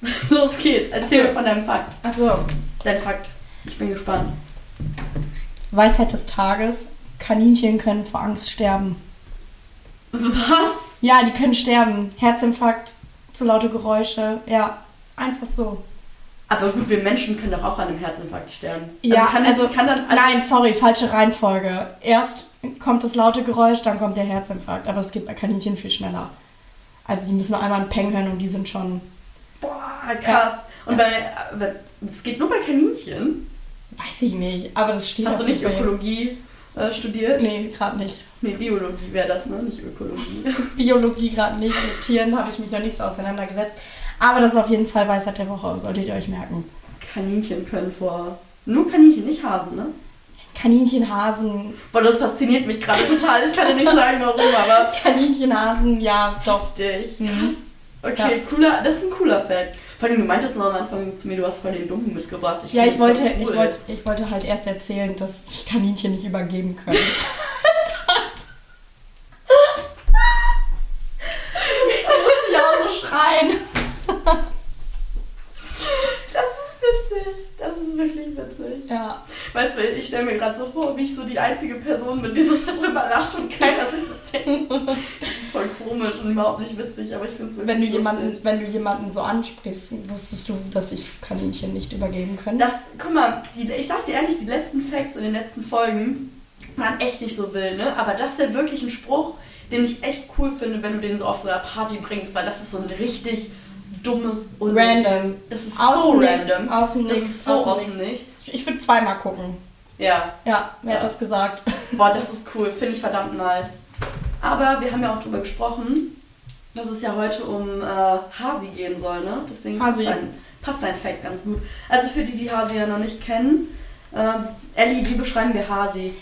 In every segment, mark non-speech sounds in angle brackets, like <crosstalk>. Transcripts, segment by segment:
<laughs> Los geht's, erzähl mir von deinem Fakt. Achso. Dein Fakt. Ich bin gespannt. Weisheit des Tages. Kaninchen können vor Angst sterben. Was? Ja, die können sterben. Herzinfarkt, zu laute Geräusche. Ja, einfach so. Aber gut, wir Menschen können doch auch an einem Herzinfarkt sterben. Ja, kann, also, kann dann. Also, Nein, sorry, falsche Reihenfolge. Erst kommt das laute Geräusch, dann kommt der Herzinfarkt. Aber das geht bei Kaninchen viel schneller. Also die müssen einmal einen Peng hören und die sind schon, Boah, krass. Und bei. Das geht nur bei Kaninchen. weiß ich nicht, aber das steht Hast du nicht. Ökologie äh, studiert? Nee, gerade nicht. Nee, Biologie wäre das, ne? Nicht Ökologie. <laughs> Biologie gerade nicht. Mit Tieren habe ich mich noch nicht so auseinandergesetzt. Aber das ist auf jeden Fall Weisheit der Woche, solltet ihr euch merken. Kaninchen können vor. Nur Kaninchen, nicht Hasen, ne? Kaninchen, Hasen, Boah, das fasziniert mich gerade total. Ich kann dir nicht sagen, warum, aber. <laughs> Kaninchen, Hasen, ja, doch. Dich. Mhm. Okay, cooler, das ist ein cooler Fact. Vor allem, du meintest noch am Anfang zu mir, du hast voll den Dummen mitgebracht. Ja, find ich wollte, voll ich, cool. wollte, ich wollte halt erst erzählen, dass sich Kaninchen nicht übergeben <laughs> können. ja, so schreien. Das ist witzig. Das ist wirklich witzig. Ja. Weißt du, ich stelle mir gerade so vor, wie ich so die einzige Person bin, die so darüber lacht und keiner sich so denkt. Das ist voll komisch und überhaupt nicht witzig, aber ich finde es wirklich Wenn du, lustig. jemanden, wenn du jemanden so ansprichst, wusstest du, dass sich Kaninchen nicht übergeben können? Das, guck mal, die, ich sag dir ehrlich, die letzten Facts in den letzten Folgen waren echt nicht so wild, ne? Aber das ist ja wirklich ein Spruch, den ich echt cool finde, wenn du den so auf so einer Party bringst, weil das ist so ein richtig dummes, unnötiges- Random. Es ist Aus so random. aus dem das Nichts, ist so aus aus dem Nichts. Ich würde zweimal gucken. Ja, Ja, wer Ja. hat das gesagt? boah, das ist cool, finde ich verdammt nice. Aber wir haben ja auch drüber gesprochen, dass es ja heute um äh, Hasi gehen soll, ne? Deswegen Hasi. passt dein, passt dein Fact ganz gut. Also für die, die Hasi ja noch nicht kennen, äh, Ellie, wie beschreiben wir Hasi?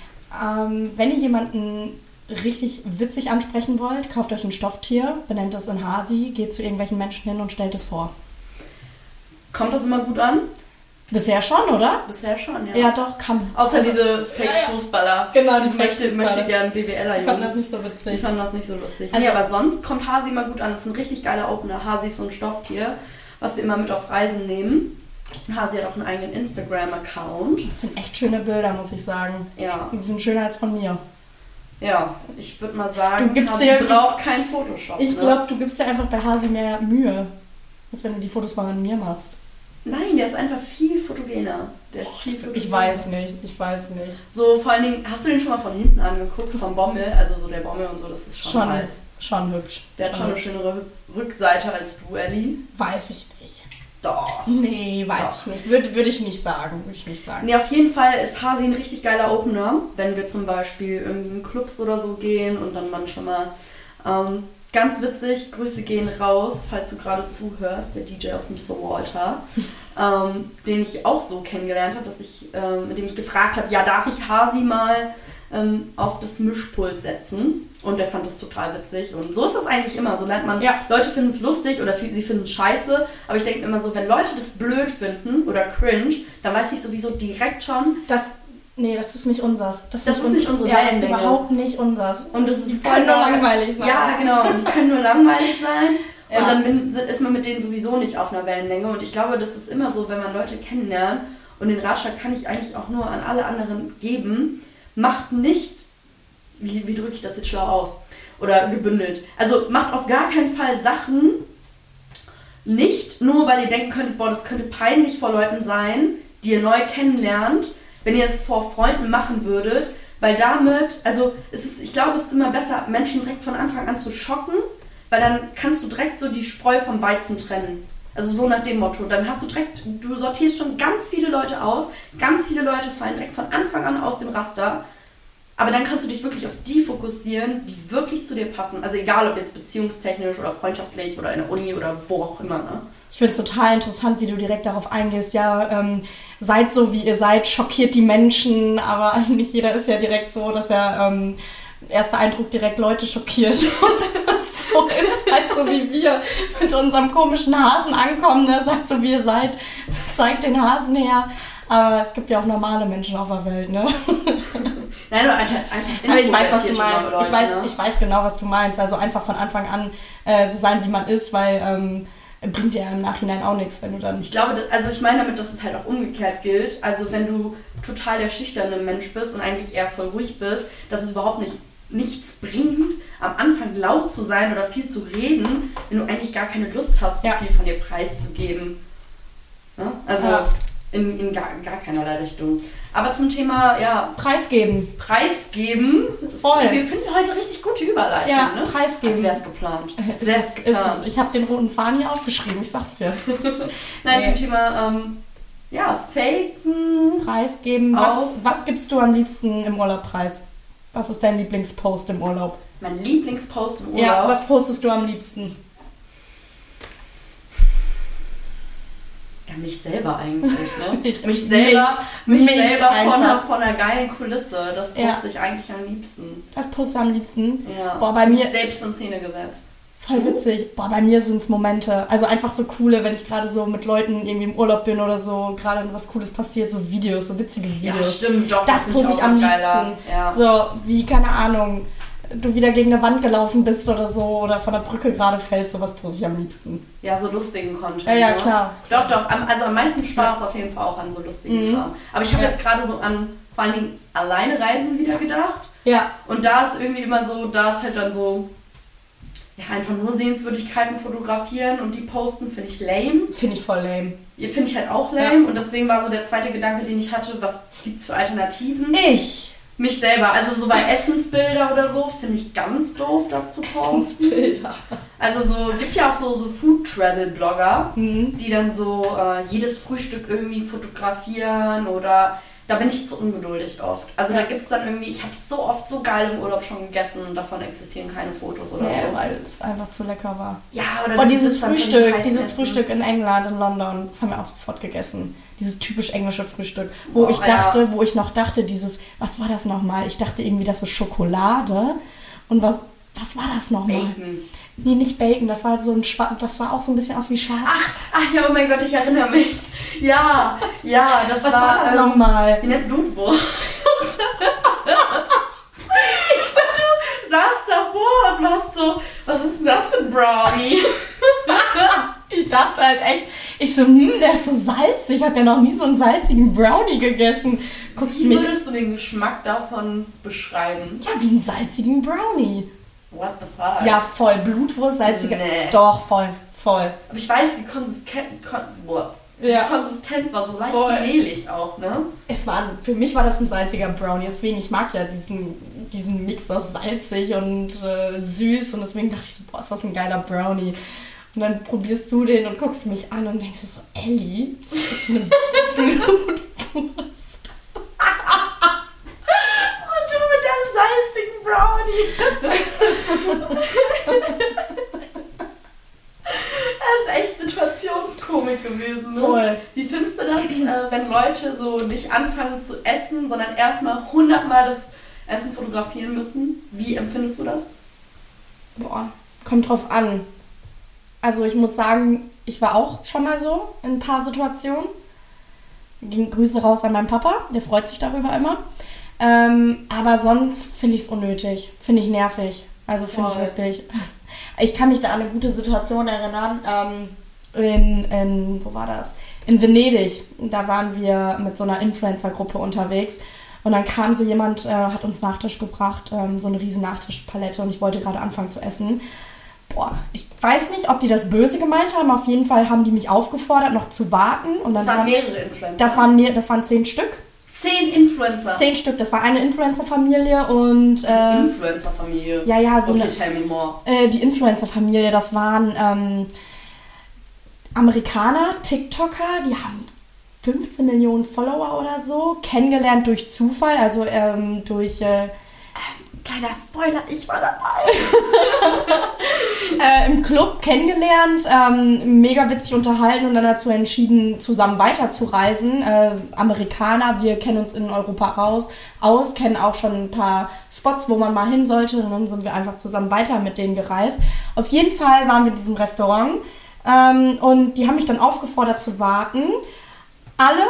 Ähm, wenn ihr jemanden richtig witzig ansprechen wollt, kauft euch ein Stofftier, benennt es in Hasi, geht zu irgendwelchen Menschen hin und stellt es vor. Kommt das immer gut an? Bisher schon, oder? Bisher schon, ja. Ja, doch, kann. Außer Also, diese Fake-Fußballer. Genau, die möchte, möchte gern BWLer Ich fand das nicht so Ich witzig. fand das nicht so lustig. Also- nee, aber sonst kommt Hasi immer gut an. Das ist ein richtig geiler Opener. Hasi ist so ein Stofftier, was wir immer mit auf Reisen nehmen. Und Hasi hat auch einen eigenen Instagram-Account. Das sind echt schöne Bilder, muss ich sagen. Ja, Die sind schöner als von mir. ja. Ich würde mal sagen, Du gibst Hasi dir- braucht kein Photoshop. Ich ne? glaube, du gibst dir einfach bei Hasi mehr Mühe, als wenn du die Fotos mal an mir machst. Nein, der ist einfach viel fotogener. Der ist viel fotogener. Ich weiß nicht, ich weiß nicht. So, vor allen Dingen, hast du den schon mal von hinten angeguckt? Vom Bommel? Also so der Bommel und so, das ist schon, Schon, nice. schon hübsch. Der hat schon eine hübsch. schönere Rückseite als du, Ellie. Weiß ich nicht. Doch. Nee, weiß Doch. ich nicht. Würde würd ich nicht sagen. Würde ich nicht sagen. Nee, auf jeden Fall ist Hasi ein richtig geiler Opener, wenn wir zum Beispiel irgendwie in Clubs oder so gehen und dann man schon mal ähm, ganz witzig, Grüße gehen raus, falls du gerade zuhörst, der DJ aus dem So Walter, ähm, den ich auch so kennengelernt habe, dass ich, ähm, mit dem ich gefragt habe, ja, darf ich Hasi mal ähm, auf das Mischpult setzen? Und der fand das total witzig. Und so ist das eigentlich immer. So lernt man, Ja. Leute finden es lustig oder sie finden es scheiße. Aber ich denke immer so, wenn Leute das blöd finden oder cringe, dann weiß ich sowieso direkt schon, Das, nee, das ist nicht unsers. Das ist nicht unsere Ja, das ist überhaupt nicht unsers. Und das ist Die können nur langweilig sein. Ja, genau. Und die können nur langweilig sein. Ja. Und dann ist man mit denen sowieso nicht auf einer Wellenlänge. Und ich glaube, das ist immer so, wenn man Leute kennenlernt. Und den Ratschlag kann ich eigentlich auch nur an alle anderen geben. Macht nicht, wie, wie drücke ich das jetzt schlau aus? Oder gebündelt. Also macht auf gar keinen Fall Sachen nicht, nur weil ihr denken könntet, boah, das könnte peinlich vor Leuten sein, die ihr neu kennenlernt, wenn ihr es vor Freunden machen würdet, weil damit, also es ist, ich glaube, es ist immer besser, Menschen direkt von Anfang an zu schocken, weil dann kannst du direkt so die Spreu vom Weizen trennen. Also so nach dem Motto. Dann hast du direkt, du sortierst schon ganz viele Leute aus, ganz viele Leute fallen direkt von Anfang an aus dem Raster. Aber dann kannst du dich wirklich auf die fokussieren, die wirklich zu dir passen. Also egal, ob jetzt beziehungstechnisch oder freundschaftlich oder in der Uni oder wo auch immer. Ne? Ich finde es total interessant, wie du direkt darauf eingehst. Ja, ähm, seid so, wie ihr seid, schockiert die Menschen, aber <laughs> nicht jeder ist ja direkt so, dass er ähm, erster Eindruck direkt Leute schockiert. <laughs> Und so ist halt so, wie wir mit unserem komischen Hasen ankommen. Der sagt so, wie ihr seid, zeigt den Hasen her. Aber es gibt ja auch normale Menschen auf der Welt, ne? Nein, nur einfach, einfach Aber ich weiß, was du meinst. Leute, Ich weiß, ne? ich weiß genau, was du meinst. Also einfach von Anfang an äh, so sein, wie man ist, weil ähm, bringt dir ja im Nachhinein auch nichts, wenn du dann. Ich glaube, also ich meine damit, dass es halt auch umgekehrt gilt. Also wenn du total der schüchterne Mensch bist und eigentlich eher voll ruhig bist, dass es überhaupt nicht nichts bringt, am Anfang laut zu sein oder viel zu reden, wenn du eigentlich gar keine Lust hast, so Ja. viel von dir preiszugeben. Ja? Also Ja. in, in gar, gar keinerlei Richtung. Aber zum Thema ja, Preisgeben. Preisgeben, Voll. wir finden heute richtig gute Überleitung, Ja, ne? preisgeben. Als wäre es geplant. Als ist, es geplant. ist, ich habe den roten Faden hier aufgeschrieben, ich sag's dir. <laughs> Nein, Nee. zum Thema ähm, ja, Faken. Preisgeben. Was, was gibst du am liebsten im Urlaub preis? Was ist dein Lieblingspost im Urlaub? Mein Lieblingspost im Urlaub. Ja, was postest du am liebsten? Ja, mich selber eigentlich, ne? <laughs> Mich- mich selber, mich, mich selber von einer, einfach. von einer geilen Kulisse. Das poste Ja. ich eigentlich am liebsten. Was postest du am liebsten? Ja. Boah, bei mich mir- selbst in Szene gesetzt. Voll witzig. Boah, bei mir sind es Momente. Also einfach so coole, wenn ich gerade so mit Leuten irgendwie im Urlaub bin oder so, gerade was Cooles passiert, so Videos, so witzige Ja, Videos. stimmt, doch. das poste ich am liebsten. Ja. So, wie, keine Ahnung, du wieder gegen eine Wand gelaufen bist oder so oder von der Brücke gerade fällst, sowas poste ich am liebsten. ja, so lustigen Content. Ja, ja, ne? klar. Doch, doch. Also am meisten Spaß auf jeden Fall auch an so lustigen Mhm. Kram. Aber ich habe Ja. jetzt gerade so an vor allen Dingen alleine Reisen wieder gedacht. Ja, Und da ist irgendwie immer so, da ist halt dann so, ja, einfach nur Sehenswürdigkeiten fotografieren und die posten, finde ich lame. finde ich voll lame. Ihr finde ich halt auch lame. Und deswegen war so der zweite Gedanke, den ich hatte, was gibt's für Alternativen? Ich. Mich selber, also so bei Essensbilder oder so, finde ich ganz doof, das zu posten. Bilder. Also so, gibt ja auch so, so Food-Travel-Blogger, Mhm. die dann so äh, jedes Frühstück irgendwie fotografieren oder da bin ich zu ungeduldig oft. Also da Ja. gibt es dann irgendwie, ich habe so oft so geil im Urlaub schon gegessen und davon existieren keine Fotos oder Nee, so. weil es einfach zu lecker war. Ja, oder Oh, du dieses schon Frühstück, dieses essen. Frühstück in England, in London, das haben wir auch sofort gegessen. Dieses typisch englische Frühstück, wo Boah, ich ja. dachte, wo ich noch dachte, dieses, was war das nochmal? Ich dachte irgendwie, das ist Schokolade. Und was, was war das nochmal? Bacon. Nee, nicht Bacon, das war so ein Schwa das sah auch so ein bisschen aus wie Schaf. Ach, ach ja, oh mein Gott, ich erinnere mich. Ja, ja, das was war, war das ähm, nochmal? Wie nennt Blutwurst? ich dachte, du saßt davor und warst so, was ist denn das für ein Brownie? Ich dachte halt echt, ich so, hm, der ist so salzig. Ich habe ja noch nie so einen salzigen Brownie gegessen. Guckst Wie mich, würdest du den Geschmack davon beschreiben? ja, wie einen salzigen Brownie. What the fuck? Ja, voll. Blutwurst, salziger. Nee. Doch, voll, voll. Aber ich weiß, die Konsistenz, Kon boah, Ja. die Konsistenz war so leicht Voll. mehlig auch, ne? Es war, für mich war das ein salziger Brownie, deswegen, ich mag ja diesen, diesen Mix aus salzig und äh, süß und deswegen dachte ich so, boah, ist das ein geiler Brownie. Und dann probierst du den und guckst mich an und denkst so, Ellie, das ist eine <laughs> Blutwurst. Und du mit deinem salzigen Brownie. <laughs> das ist echt Situationskomik gewesen, ne? Voll. Wie findest du das, äh, wenn Leute so nicht anfangen zu essen, sondern erstmal hundertmal das Essen fotografieren müssen? Wie empfindest du das? Boah, kommt drauf an. Also ich muss sagen, ich war auch schon mal so in ein paar Situationen. Ging Grüße raus an meinen Papa, der freut sich darüber immer. Ähm, aber sonst finde ich es unnötig, finde ich nervig. Also finde ich wirklich. Ich kann mich da an eine gute Situation erinnern. Ähm, in, in, wo war das? In Venedig. Da waren wir mit so einer Influencer-Gruppe unterwegs. Und dann kam so jemand, äh, hat uns Nachtisch gebracht, ähm, so eine riesen Nachtischpalette und ich wollte gerade anfangen zu essen. Boah, ich weiß nicht, ob die das böse gemeint haben. Auf jeden Fall haben die mich aufgefordert, noch zu warten. Und Das dann waren haben, mehrere Influencer. das waren mir, das waren zehn Stück. Zehn Influencer. Zehn Stück. Das war eine Influencer-Familie und äh, Influencer-Familie. ja, ja, so okay, eine, tell me more. äh, die Influencer-Familie, das waren ähm, Amerikaner, TikToker, die haben 15 Millionen Follower oder so, kennengelernt durch Zufall, also ähm, durch äh, Kleiner Spoiler, ich war dabei. <laughs> äh, im Club kennengelernt, ähm, mega witzig unterhalten und dann dazu entschieden, zusammen weiterzureisen. Äh, Amerikaner, wir kennen uns in Europa raus, aus, kennen auch schon ein paar Spots, wo man mal hin sollte und dann sind wir einfach zusammen weiter mit denen gereist. Auf jeden Fall waren wir in diesem Restaurant ähm, und die haben mich dann aufgefordert zu warten. Alle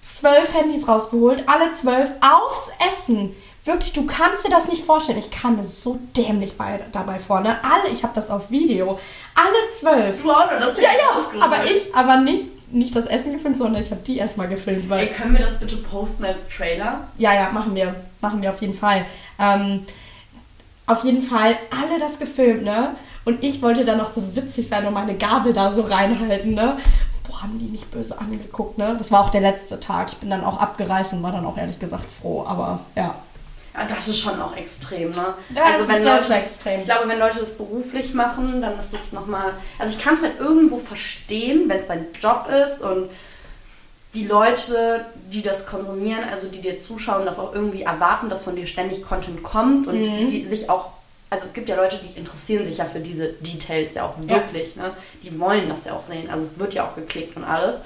zwölf Handys rausgeholt, alle zwölf aufs Essen. Wirklich, du kannst dir das nicht vorstellen. Ich kam mir so dämlich bei, dabei vor. Ne? Alle, ich habe das auf Video. Alle zwölf. Wow, das Ja, ja, aber ich, aber nicht, nicht das Essen gefilmt, sondern ich habe die erstmal gefilmt, weil. Ey, können wir das bitte posten als Trailer? Ja, ja, machen wir. Machen wir auf jeden Fall. Ähm, auf jeden Fall alle das gefilmt, ne? Und ich wollte dann noch so witzig sein und meine Gabel da so reinhalten, ne? Boah, haben die mich böse angeguckt, ne? Das war auch der letzte Tag. Ich bin dann auch abgereist und war dann auch ehrlich gesagt froh, aber ja. Ja, das ist schon auch extrem, ne? Ja, also wenn Leute, das- extrem. Ich glaube, wenn Leute das beruflich machen, dann ist das nochmal. Also ich kann es halt irgendwo verstehen, wenn es dein Job ist und die Leute, die das konsumieren, also die dir zuschauen, das auch irgendwie erwarten, dass von dir ständig Content kommt und Mhm. die sich auch. Also es gibt ja Leute, die interessieren sich ja für diese Details ja auch wirklich, ne? Die wollen das ja auch sehen. Also es wird ja auch geklickt und alles.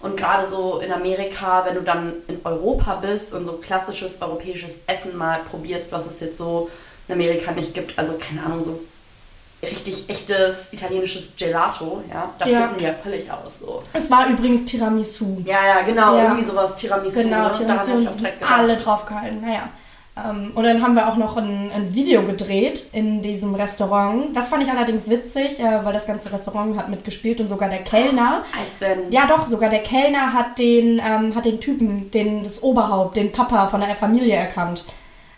Und gerade so in Amerika, wenn du dann in Europa bist und so klassisches europäisches Essen mal probierst, was es jetzt so in Amerika nicht gibt, also keine Ahnung, so richtig echtes italienisches Gelato, ja, da Ja. die ja völlig aus. So. Es war übrigens Tiramisu. Ja, ja, genau, Ja. irgendwie sowas Tiramisu. Genau, ne? Daran hätte Tiramisu ich auch direkt gedacht. alle drauf gehalten. Naja. Ähm, und dann haben wir auch noch ein, ein Video gedreht in diesem Restaurant. Das fand ich allerdings witzig, äh, weil das ganze Restaurant hat mitgespielt und sogar der Kellner. Als wenn. Ja, doch, sogar der Kellner hat den, ähm, hat den Typen, den, das Oberhaupt, den Papa von der Familie erkannt.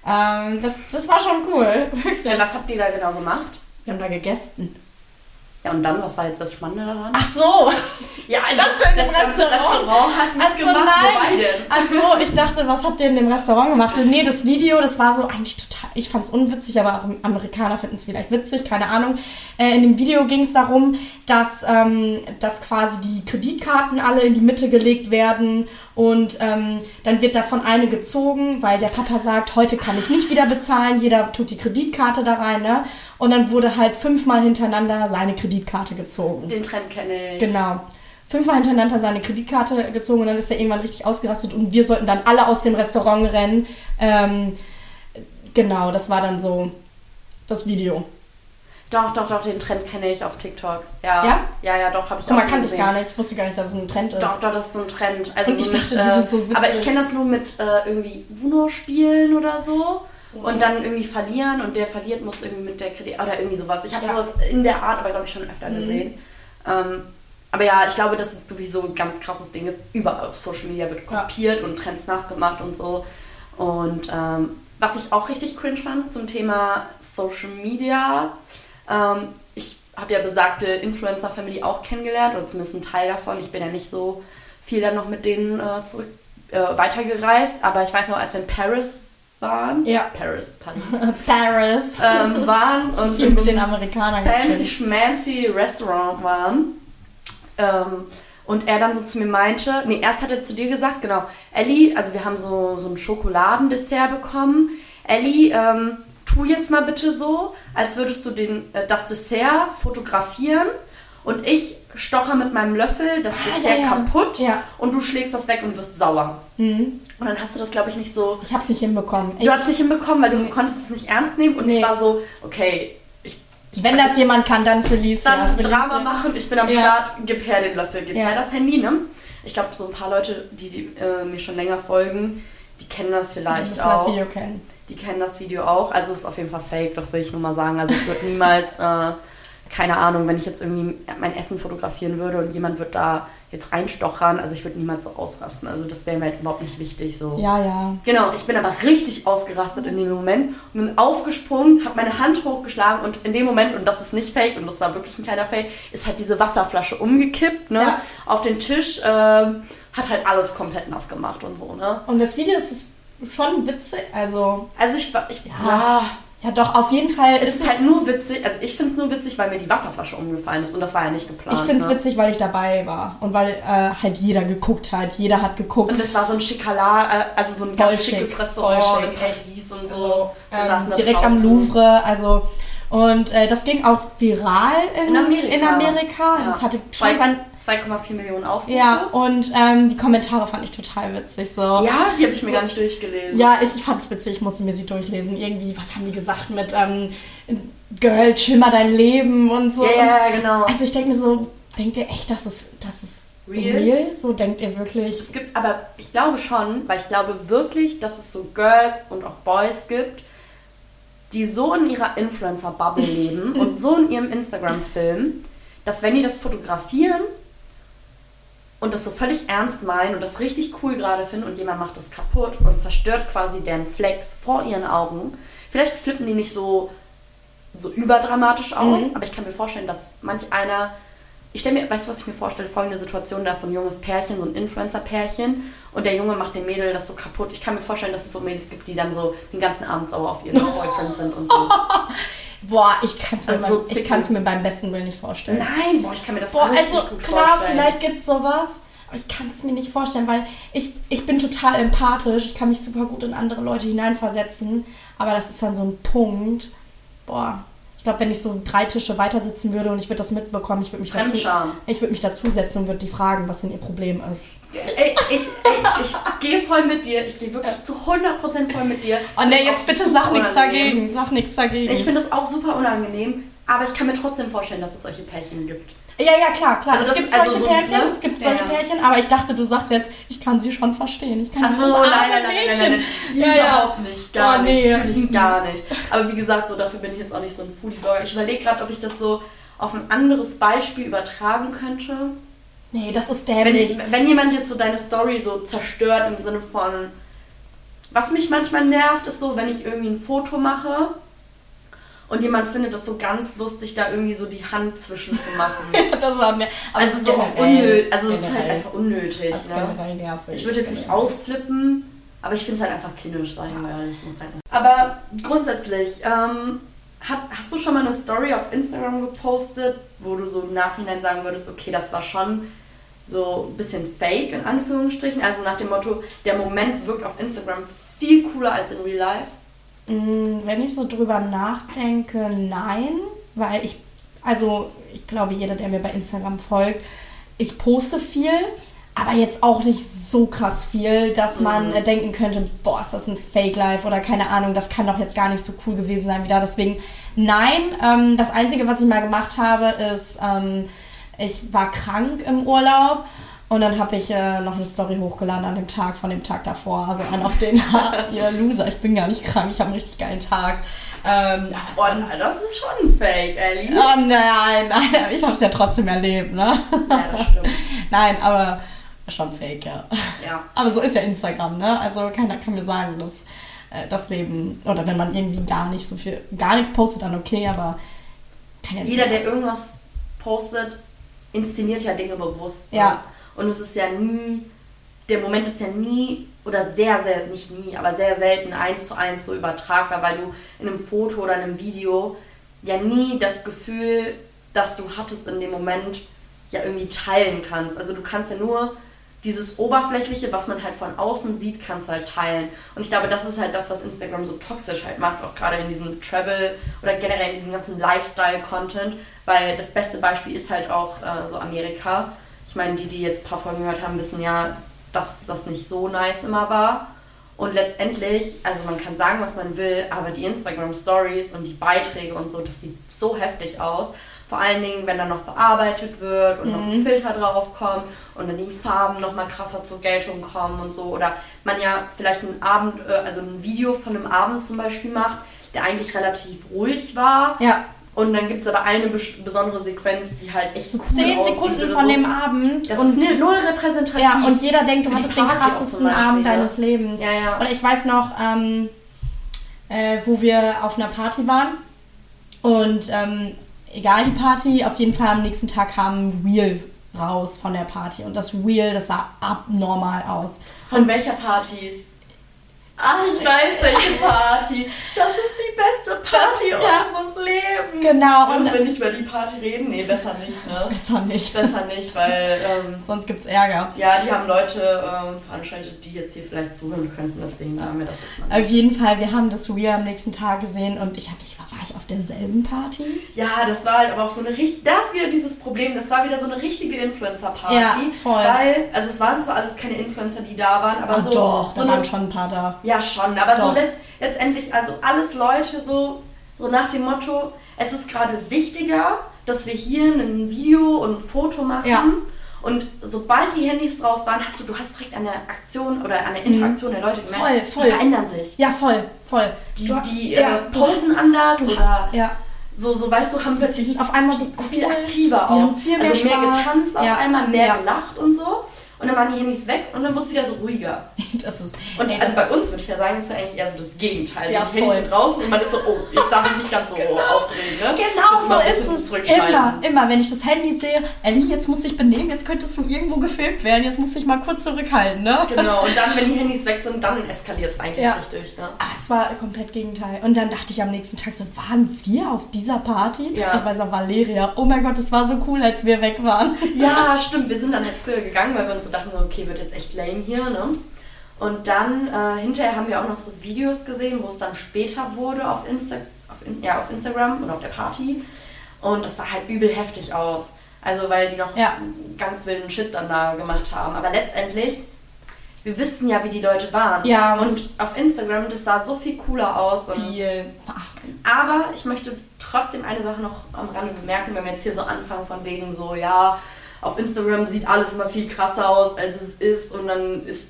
Ähm, das, das war schon cool. Ja, was habt ihr da genau gemacht? Wir haben da gegessen. Ja, und dann, was war jetzt das Spannende daran? Ach so! ja, <laughs> also das dem ganze Restaurant. Restaurant hat Ach so. Wobei nein. denn? Ach so, ich dachte, was habt ihr in dem Restaurant gemacht? Und nee, das Video, das war so eigentlich total, ich fand es unwitzig, aber auch Amerikaner finden es vielleicht witzig, keine Ahnung. Äh, in dem Video ging es darum, dass, ähm, dass quasi die Kreditkarten alle in die Mitte gelegt werden und ähm, dann wird davon eine gezogen, weil der Papa sagt, heute kann ich nicht wieder bezahlen, jeder tut die Kreditkarte da rein, ne? Und dann wurde halt fünfmal hintereinander seine Kreditkarte gezogen. Den Trend kenne ich. Genau. Fünfmal hintereinander seine Kreditkarte gezogen und dann ist er irgendwann richtig ausgerastet und wir sollten dann alle aus dem Restaurant rennen. Ähm, genau, das war dann so das Video. Doch, doch, doch, den Trend kenne ich auf TikTok. Ja. Ja? Ja, ja, doch, habe ich mal, schon kannte ich gar nicht. Ich wusste gar nicht, dass es ein Trend ist. Doch, doch, das ist so ein Trend. Also Und ich so dachte, mit, die äh, sind so witzig. Aber ich kenne das nur mit äh, irgendwie Uno-Spielen oder so. Und dann irgendwie verlieren und der verliert muss irgendwie mit der Kredit oder irgendwie sowas. Ich habe Ja. sowas in der Art aber glaube ich schon öfter Mhm. gesehen. Ähm, aber ja, ich glaube, das ist sowieso ein ganz krasses Ding. Ist überall auf Social Media wird Ja. kopiert und Trends nachgemacht und so. Und ähm, was ich auch richtig cringe fand zum Thema Social Media, ähm, ich habe ja besagte Influencer-Family auch kennengelernt oder zumindest einen Teil davon. Ich bin ja nicht so viel dann noch mit denen äh, zurück äh, weitergereist, aber ich weiß noch, als wir in Paris waren, Ja. Paris, Paris, <laughs> Paris. ähm, waren <laughs> und viel mit den Amerikanern fancy schmancy Restaurant waren. Ähm, und er dann so zu mir meinte, nee, erst hat er zu dir gesagt, genau, Ellie, also wir haben so, so ein Schokoladendessert bekommen. Ellie, ähm, tu jetzt mal bitte so, als würdest du den, äh, das Dessert fotografieren und ich stocher mit meinem Löffel das Ah, Dessert ja, ja. kaputt Ja. und du schlägst das weg und wirst sauer. Mhm. Und dann hast du das, glaube ich, nicht so Ich hab's nicht hinbekommen. Du hast es nicht hinbekommen, weil du konntest es nicht ernst nehmen und Nee. ich war so, okay, ich, ich Wenn das jemand kann, dann Felicia. dann Felicia. Drama machen, ich bin am. Start, gib her den Löffel, gib her das Handy, ne? Ich glaube, so ein paar Leute, die, die äh, mir schon länger folgen, die kennen das Die vielleicht müssen auch. das Video kennen. Die kennen das Video auch. Also es ist auf jeden Fall fake, das will ich nur mal sagen. Also ich würde <laughs> niemals, äh, keine Ahnung, wenn ich jetzt irgendwie mein Essen fotografieren würde und jemand wird da jetzt reinstochern, also ich würde niemals so ausrasten. Also das wäre mir halt überhaupt nicht wichtig. So. Ja, ja. Genau, ich bin aber richtig ausgerastet in dem Moment und bin aufgesprungen, habe meine Hand hochgeschlagen und in dem Moment, und das ist nicht fake und das war wirklich ein kleiner Fake, ist halt diese Wasserflasche umgekippt, ne? Ja. Auf den Tisch, ähm, hat halt alles komplett nass gemacht und so, ne? Und das Video ist schon witzig. Also, Also ich war, ich, Ja. ja, ja doch, auf jeden Fall es ist ist halt nur witzig, also ich finde es nur witzig, weil mir die Wasserflasche umgefallen ist und das war ja nicht geplant. Ich finde es ne? witzig, weil ich dabei war und weil äh, halt jeder geguckt hat. Jeder hat geguckt. Und das war so ein schickaler, äh, also so ein Voll ganz schick, schickes voll Restaurant schick. in Paris und so. so, Wir saßen ähm, direkt am draußen. Louvre. Also und äh, das ging auch viral in, In Amerika. In Amerika. Also Ja. es hatte schon sein. 2,4 Millionen Aufrufe. Ja, und ähm, die Kommentare fand ich total witzig. So. Ja, die habe ich mir gar nicht durchgelesen. Ja, ich fand's witzig, ich musste mir sie durchlesen. Irgendwie, was haben die gesagt mit ähm, Girl, chill mal dein Leben und so. ja, und, ja, genau. Also ich denke mir so, denkt ihr echt, dass es, dass es Real? Real? So denkt ihr wirklich? Es gibt, aber ich glaube schon, weil ich glaube wirklich, dass es so Girls und auch Boys gibt, die so in ihrer Influencer-Bubble leben <laughs> und so in ihrem Instagram-Film, dass wenn die das fotografieren und das so völlig ernst meinen und das richtig cool gerade finden und jemand macht das kaputt und zerstört quasi deren Flex vor ihren Augen, vielleicht flippen die nicht so, so überdramatisch aus, Mhm. aber ich kann mir vorstellen, dass manch einer ich stelle mir, weißt du, was ich mir vorstelle? Folgende Situation, da ist so ein junges Pärchen, so ein Influencer-Pärchen und der Junge macht dem Mädel das so kaputt. Ich kann mir vorstellen, dass es so Mädels gibt, die dann so den ganzen Abend sauer auf ihren Boyfriend sind und so. <laughs> Boah, ich kann es mir, Also so beim- mir beim besten Willen nicht vorstellen. Nein, boah, ich kann mir das Boah, richtig also gut klar, vorstellen. vielleicht gibt es sowas, aber ich kann es mir nicht vorstellen, weil ich, ich bin total empathisch, ich kann mich super gut in andere Leute hineinversetzen, aber das ist dann so ein Punkt, boah, ich glaube, wenn ich so drei Tische weiter sitzen würde und ich würde das mitbekommen, ich würde mich dazu, ich würde mich dazusetzen und würde die fragen, was denn ihr Problem ist. Ey, ich, ey, ich gehe voll mit dir. Ich gehe wirklich zu 100% voll mit dir. Oh Ich ne, jetzt bitte sag nichts dagegen, sag nichts dagegen. Ich finde das auch super unangenehm, aber ich kann mir trotzdem vorstellen, dass es solche Pärchen gibt. Ja, ja, klar, klar. Also es gibt also solche so, Pärchen, ne? es gibt Ja, solche ja. Pärchen, aber ich dachte, du sagst jetzt, ich kann sie schon verstehen. Ich kann Ach so, nein, nein, nein, nein, nein. Ja, ja. Überhaupt nicht, gar Oh, nicht. nee. Fühle ich gar nicht. Aber wie gesagt, so dafür bin ich jetzt auch nicht so ein Foodie-Blogger. Ich überlege gerade, ob ich das so auf ein anderes Beispiel übertragen könnte. Nee, das ist Wenn, dämlich. wenn jemand jetzt so deine Story so zerstört im Sinne von. Was mich manchmal nervt, ist so, wenn ich irgendwie ein Foto mache und jemand findet das so ganz lustig, da irgendwie so die Hand zwischen zu machen. <laughs> das haben wir. Aber also es so ist auf unnötig. Also es ist halt einfach unnötig. Das ist Ne? generell nervig. Ich würde jetzt nicht Generell. ausflippen, aber ich finde es halt einfach kindisch, sag ich mal ehrlich. Muss halt aber grundsätzlich, ähm, hast du schon mal eine Story auf Instagram gepostet, wo du so im Nachhinein sagen würdest, okay, das war schon so ein bisschen fake in Anführungsstrichen? Also nach dem Motto, der Moment wirkt auf Instagram viel cooler als in Real Life? Mm, Wenn ich so drüber nachdenke, nein, weil ich, also ich glaube, jeder, der mir bei Instagram folgt, ich poste viel, aber jetzt auch nicht so krass viel, dass man Mhm. denken könnte, boah, ist das ein Fake-Life oder keine Ahnung, das kann doch jetzt gar nicht so cool gewesen sein wie da. Deswegen, nein, ähm, das Einzige, was ich mal gemacht habe, ist, ähm, ich war krank im Urlaub und dann habe ich äh, noch eine Story hochgeladen an dem Tag von dem Tag davor. Also einen auf den, <laughs> ihr Loser, ich bin gar nicht krank, ich habe einen richtig geilen Tag. Ähm, aber sonst- das ist schon ein Fake, Ellie. Oh nein, nein, ich habe es ja trotzdem erlebt, ne? Ja, das stimmt. <laughs> Nein, aber schon fake, ja. Ja. Aber so ist ja Instagram, ne? Also keiner kann mir sagen, dass äh, das Leben, oder wenn man irgendwie gar nicht so viel, gar nichts postet, dann okay, aber kann ja nicht Jeder, der irgendwas postet, inszeniert ja Dinge bewusst. ne? Ja. Und es ist ja nie, der Moment ist ja nie oder sehr, sehr, nicht nie, aber sehr selten eins zu eins so übertragbar, weil du in einem Foto oder in einem Video ja nie das Gefühl, das du hattest in dem Moment, ja irgendwie teilen kannst. Also du kannst ja nur dieses Oberflächliche, was man halt von außen sieht, kannst du halt teilen. Und ich glaube, das ist halt das, was Instagram so toxisch halt macht, auch gerade in diesem Travel oder generell in diesem ganzen Lifestyle-Content, weil das beste Beispiel ist halt auch äh, so Amerika. Ich meine, die, die jetzt ein paar Folgen gehört haben, wissen ja, dass das nicht so nice immer war. Und letztendlich, also man kann sagen, was man will, aber die Instagram Stories und die Beiträge und so, das sieht so heftig aus. Vor allen Dingen, wenn dann noch bearbeitet wird und noch ein Filter drauf kommt und dann die Farben noch mal krasser zur Geltung kommen und so. Oder man ja vielleicht einen Abend, äh, also ein Video von einem Abend zum Beispiel macht, der eigentlich relativ ruhig war. Ja, Und dann gibt es aber eine bes- besondere Sequenz, die halt echt so cool zehn Sekunden von so. dem Abend. Das und ist null repräsentativ. Ja, und jeder denkt, du hattest den krassesten Abend ja. deines Lebens. Ja, ja. Und ich weiß noch, ähm, äh, wo wir auf einer Party waren und ähm, egal die Party, auf jeden Fall am nächsten Tag kam ein Reel raus von der Party und das Reel, das sah abnormal aus. Von welcher Party? Ah, ich weiß welche Party. Das ist die beste Party Das- ja. unseres Lebens. Genau, und- wir nicht über die Party reden? Nee, besser nicht, ne? Besser nicht. Besser nicht, weil, ähm, Sonst gibt's Ärger. ja, die haben Leute ähm, veranstaltet, die jetzt hier vielleicht zuhören könnten. Deswegen sagen wir das jetzt mal nicht. Auf jeden Fall, wir haben das Reel am nächsten Tag gesehen und ich habe mich, war ich auf derselben Party? Ja, das war halt aber auch so eine richtig, da ist wieder dieses Problem, das war wieder so eine richtige Influencer-Party. Ja, voll. Weil, also es waren zwar alles keine Influencer, die da waren, aber Ah, so, doch, so da waren schon ein paar da. Ja, schon, aber so Doch. letzt, letztendlich, also alles Leute so, so nach dem Motto, es ist gerade wichtiger, dass wir hier ein Video und ein Foto machen Ja. Und sobald die Handys raus waren, hast du, du hast direkt der Aktion oder an der Interaktion der Leute gemerkt, Voll, voll. die verändern sich. Ja, voll, voll. Die, die ja, äh, posen anders du- oder Ja. so, so weißt du, haben plötzlich auf einmal so viel cool. aktiver auch. viel mehr also mehr Spaß. getanzt auf Ja. einmal, mehr Ja. gelacht und so. Und dann waren die Handys weg und dann wurde es wieder so ruhiger. <laughs> Das ist, Und ey, also bei uns würde ich ja sagen, ist ja eigentlich eher so das Gegenteil. Also Ja, die Handys voll. sind draußen und man ist so, oh, jetzt darf ich nicht ganz so aufdrehen, ne? Genau so ist es. Immer, immer. Wenn ich das Handy sehe, Ellie, jetzt muss ich benehmen, jetzt könntest du irgendwo gefilmt werden, jetzt muss ich mal kurz zurückhalten, ne? Genau, und dann, wenn die <laughs> Handys weg sind, dann eskaliert es eigentlich Ja. richtig. Ne? Ah, es war komplett Gegenteil. Und dann dachte ich am nächsten Tag so, waren wir auf dieser Party? Ja. Ich weiß auch, Valeria. Oh mein Gott, es war so cool, als wir weg waren. Ja, <laughs> stimmt. Wir sind dann halt früher gegangen, weil wir uns so dachten, so, okay, wird jetzt echt lame hier, ne? Und dann, äh, hinterher haben wir auch noch so Videos gesehen, wo es dann später wurde auf, Insta auf, in ja, auf Instagram und auf der Party. Und das sah halt übel heftig aus. Also, weil die noch Ja. ganz wilden Shit dann da gemacht haben. Aber letztendlich, wir wissen ja, wie die Leute waren. Ja. Und auf Instagram, das sah so viel cooler aus. Viel. Ach, aber ich möchte trotzdem eine Sache noch am Rande bemerken, wenn wir jetzt hier so anfangen von wegen so, ja, auf Instagram sieht alles immer viel krasser aus, als es ist und dann ist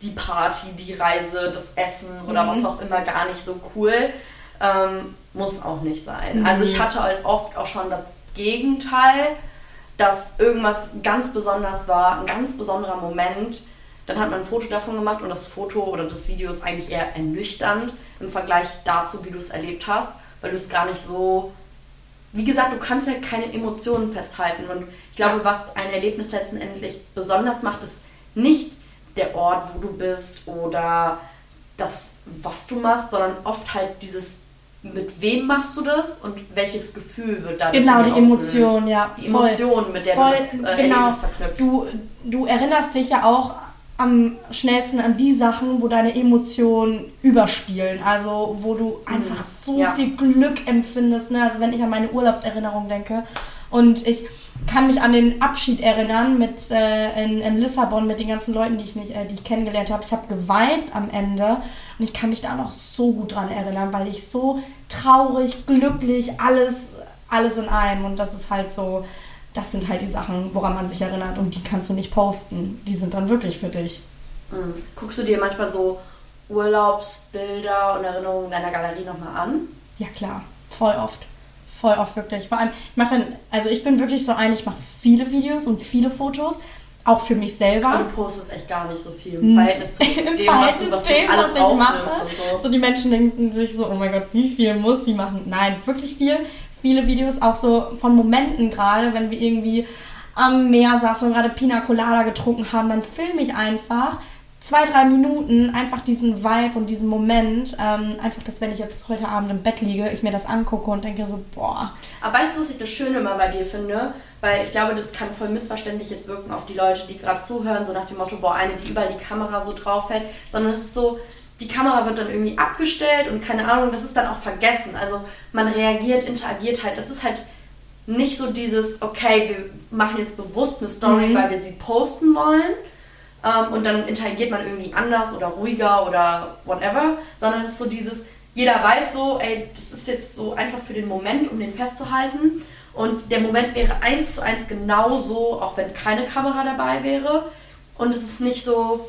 die Party, die Reise, das Essen oder Mhm. was auch immer gar nicht so cool. Ähm, muss auch nicht sein. Mhm. Also ich hatte halt oft auch schon das Gegenteil, dass irgendwas ganz besonders war, ein ganz besonderer Moment. Dann hat man ein Foto davon gemacht und das Foto oder das Video ist eigentlich eher ernüchternd im Vergleich dazu, wie du es erlebt hast, weil du es gar nicht so. Wie gesagt, du kannst ja keine Emotionen festhalten. Und ich glaube, was ein Erlebnis letztendlich besonders macht, ist nicht der Ort, wo du bist oder das, was du machst, sondern oft halt dieses, mit wem machst du das und welches Gefühl wird dadurch Genau, die ausgelöst. Emotion, ja. Die voll. Emotion, mit der Voll, du das äh, genau. Erlebnis verknüpfst. Du, du erinnerst dich ja auch am schnellsten an die Sachen, wo deine Emotionen überspielen. Also wo du einfach so Mhm. Ja. viel Glück empfindest. Ne? Also wenn ich an meine Urlaubserinnerung denke und ich kann mich an den Abschied erinnern mit äh, in, in Lissabon mit den ganzen Leuten, die ich mich, äh, die ich kennengelernt habe. Ich habe geweint am Ende und ich kann mich da noch so gut dran erinnern, weil ich so traurig, glücklich, alles, alles in einem und das ist halt so, das sind halt die Sachen, woran man sich erinnert und die kannst du nicht posten. Die sind dann wirklich für dich. Mhm. Guckst du dir manchmal so Urlaubsbilder und Erinnerungen deiner Galerie nochmal an? Ja klar, voll oft. Voll oft wirklich. Vor allem, ich mache dann, also ich bin wirklich so ein, ich mache viele Videos und viele Fotos, auch für mich selber. Aber du postest echt gar nicht so viel im Hm. Verhältnis zu <laughs> Im dem, was Verhältnis du, was du dem, alles was ich mache. und so. So die Menschen denken sich so, oh mein Gott, wie viel muss sie machen? Nein, wirklich viel. Viele Videos auch so von Momenten gerade, wenn wir irgendwie am Meer saßen und gerade Pina Colada getrunken haben, dann filme ich einfach zwei, drei Minuten einfach diesen Vibe und diesen Moment. Ähm, einfach, dass wenn ich jetzt heute Abend im Bett liege, ich mir das angucke und denke so, boah, Aber weißt du, was ich das Schöne immer bei dir finde? Weil ich glaube, das kann voll missverständlich jetzt wirken auf die Leute, die gerade zuhören, so nach dem Motto, boah, eine, die überall die Kamera so drauf hält, sondern es ist so, die Kamera wird dann irgendwie abgestellt und keine Ahnung, das ist dann auch vergessen. Also man reagiert, interagiert halt. Das ist halt nicht so dieses, okay, wir machen jetzt bewusst eine Story, Mhm. weil wir sie posten wollen. Ähm, und dann interagiert man irgendwie anders oder ruhiger oder whatever, sondern es ist so dieses, jeder weiß so, ey, das ist jetzt so einfach für den Moment, um den festzuhalten. Und der Moment wäre eins zu eins genauso, auch wenn keine Kamera dabei wäre. Und es ist nicht so,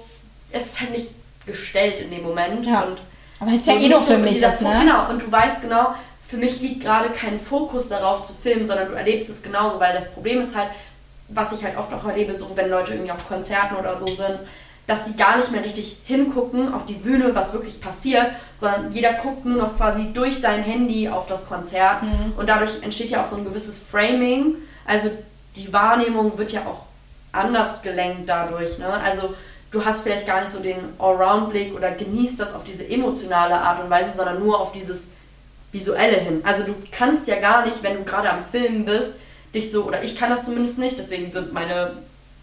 es ist halt nicht gestellt in dem Moment. Ja. Und aber jetzt ja eh nur für mich ist, ne? Genau, und du weißt genau, für mich liegt gerade kein Fokus darauf zu filmen, sondern du erlebst es genauso, weil das Problem ist halt, was ich halt oft auch erlebe, so wenn Leute irgendwie auf Konzerten oder so sind, dass sie gar nicht mehr richtig hingucken auf die Bühne, was wirklich passiert, sondern jeder guckt nur noch quasi durch sein Handy auf das Konzert Mhm. und dadurch entsteht ja auch so ein gewisses Framing. Also die Wahrnehmung wird ja auch anders gelenkt dadurch. Ne? Also du hast vielleicht gar nicht so den Allround-Blick oder genießt das auf diese emotionale Art und Weise, sondern nur auf dieses visuelle hin. Also du kannst ja gar nicht, wenn du gerade am Filmen bist, dich so, oder ich kann das zumindest nicht, deswegen sind meine